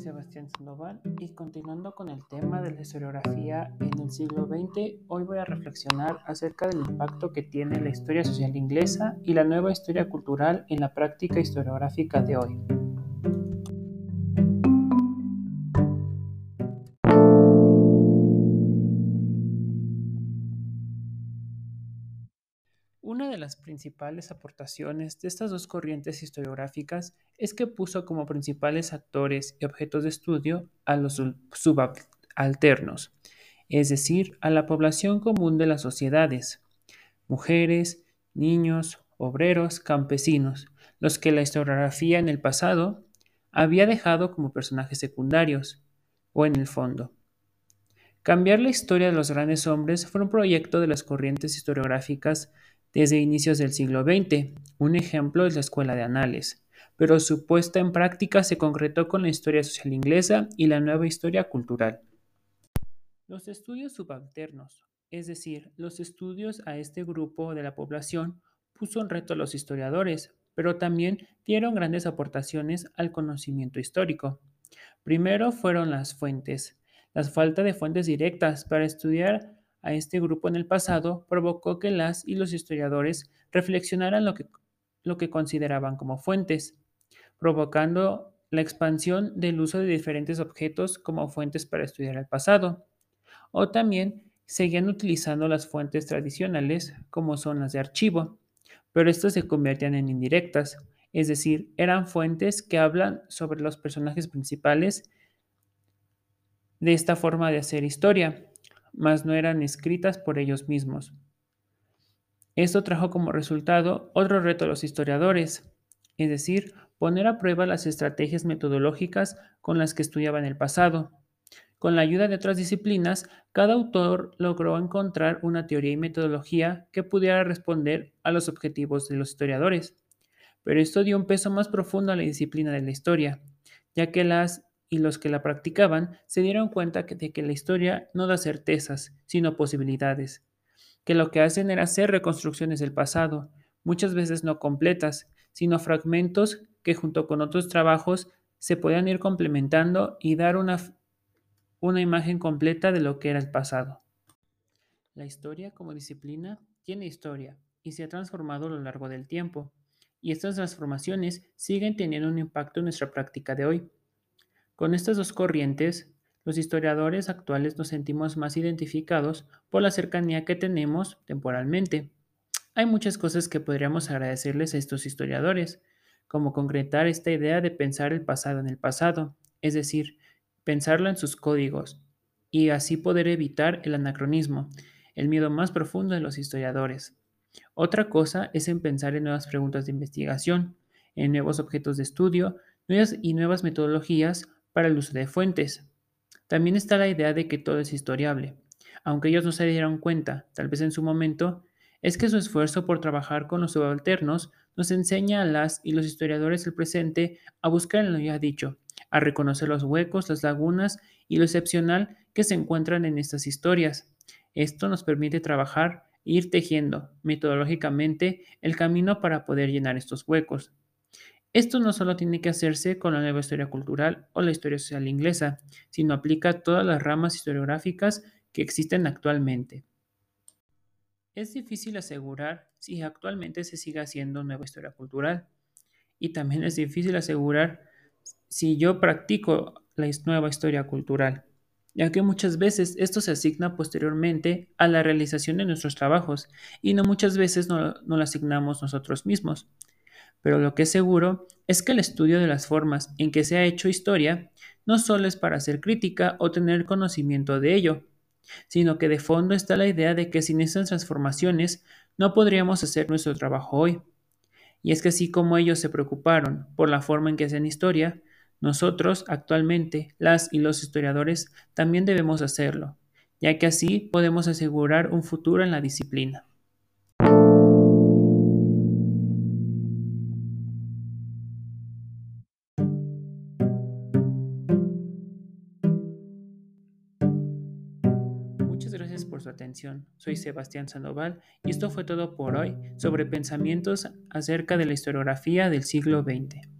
Sebastián Sandoval y continuando con el tema de la historiografía en el siglo XX, hoy voy a reflexionar acerca del impacto que tiene la historia social inglesa y la nueva historia cultural en la práctica historiográfica de hoy. Una de las principales aportaciones de estas dos corrientes historiográficas es que puso como principales actores y objetos de estudio a los subalternos, es decir, a la población común de las sociedades, mujeres, niños, obreros, campesinos, los que la historiografía en el pasado había dejado como personajes secundarios o en el fondo. Cambiar la historia de los grandes hombres fue un proyecto de las corrientes historiográficas desde inicios del siglo XX. Un ejemplo es la Escuela de Anales, pero su puesta en práctica se concretó con la historia social inglesa y la nueva historia cultural. Los estudios subalternos, es decir, los estudios a este grupo de la población, puso en reto a los historiadores, pero también dieron grandes aportaciones al conocimiento histórico. Primero fueron las fuentes, la falta de fuentes directas para estudiar a este grupo en el pasado provocó que las y los historiadores reflexionaran lo que, lo que consideraban como fuentes, provocando la expansión del uso de diferentes objetos como fuentes para estudiar el pasado. O también seguían utilizando las fuentes tradicionales como son las de archivo, pero estas se convertían en indirectas, es decir, eran fuentes que hablan sobre los personajes principales de esta forma de hacer historia, mas no eran escritas por ellos mismos. Esto trajo como resultado otro reto a los historiadores, es decir, poner a prueba las estrategias metodológicas con las que estudiaban el pasado. Con la ayuda de otras disciplinas, cada autor logró encontrar una teoría y metodología que pudiera responder a los objetivos de los historiadores. Pero esto dio un peso más profundo a la disciplina de la historia, ya que las y los que la practicaban se dieron cuenta de que la historia no da certezas, sino posibilidades, que lo que hacen era hacer reconstrucciones del pasado, muchas veces no completas, sino fragmentos que junto con otros trabajos se podían ir complementando y dar una, una imagen completa de lo que era el pasado. La historia como disciplina tiene historia y se ha transformado a lo largo del tiempo, y estas transformaciones siguen teniendo un impacto en nuestra práctica de hoy. Con estas dos corrientes, los historiadores actuales nos sentimos más identificados por la cercanía que tenemos temporalmente. Hay muchas cosas que podríamos agradecerles a estos historiadores, como concretar esta idea de pensar el pasado en el pasado, es decir, pensarlo en sus códigos, y así poder evitar el anacronismo, el miedo más profundo de los historiadores. Otra cosa es en pensar en nuevas preguntas de investigación, en nuevos objetos de estudio nuevas y nuevas metodologías para el uso de fuentes. También está la idea de que todo es historiable. Aunque ellos no se dieron cuenta, tal vez en su momento, es que su esfuerzo por trabajar con los subalternos nos enseña a las y los historiadores del presente a buscar en lo ya dicho, a reconocer los huecos, las lagunas y lo excepcional que se encuentran en estas historias. Esto nos permite trabajar e ir tejiendo metodológicamente el camino para poder llenar estos huecos. Esto no solo tiene que hacerse con la nueva historia cultural o la historia social inglesa, sino aplica a todas las ramas historiográficas que existen actualmente. Es difícil asegurar si actualmente se sigue haciendo nueva historia cultural y también es difícil asegurar si yo practico la nueva historia cultural, ya que muchas veces esto se asigna posteriormente a la realización de nuestros trabajos y no muchas veces no, lo asignamos nosotros mismos pero lo que es seguro es que el estudio de las formas en que se ha hecho historia no solo es para hacer crítica o tener conocimiento de ello, sino que de fondo está la idea de que sin estas transformaciones no podríamos hacer nuestro trabajo hoy. Y es que así como ellos se preocuparon por la forma en que hacen historia, nosotros actualmente, las y los historiadores, también debemos hacerlo, ya que así podemos asegurar un futuro en la disciplina. Por su atención. Soy Sebastián Sandoval y esto fue todo por hoy sobre pensamientos acerca de la historiografía del siglo XX.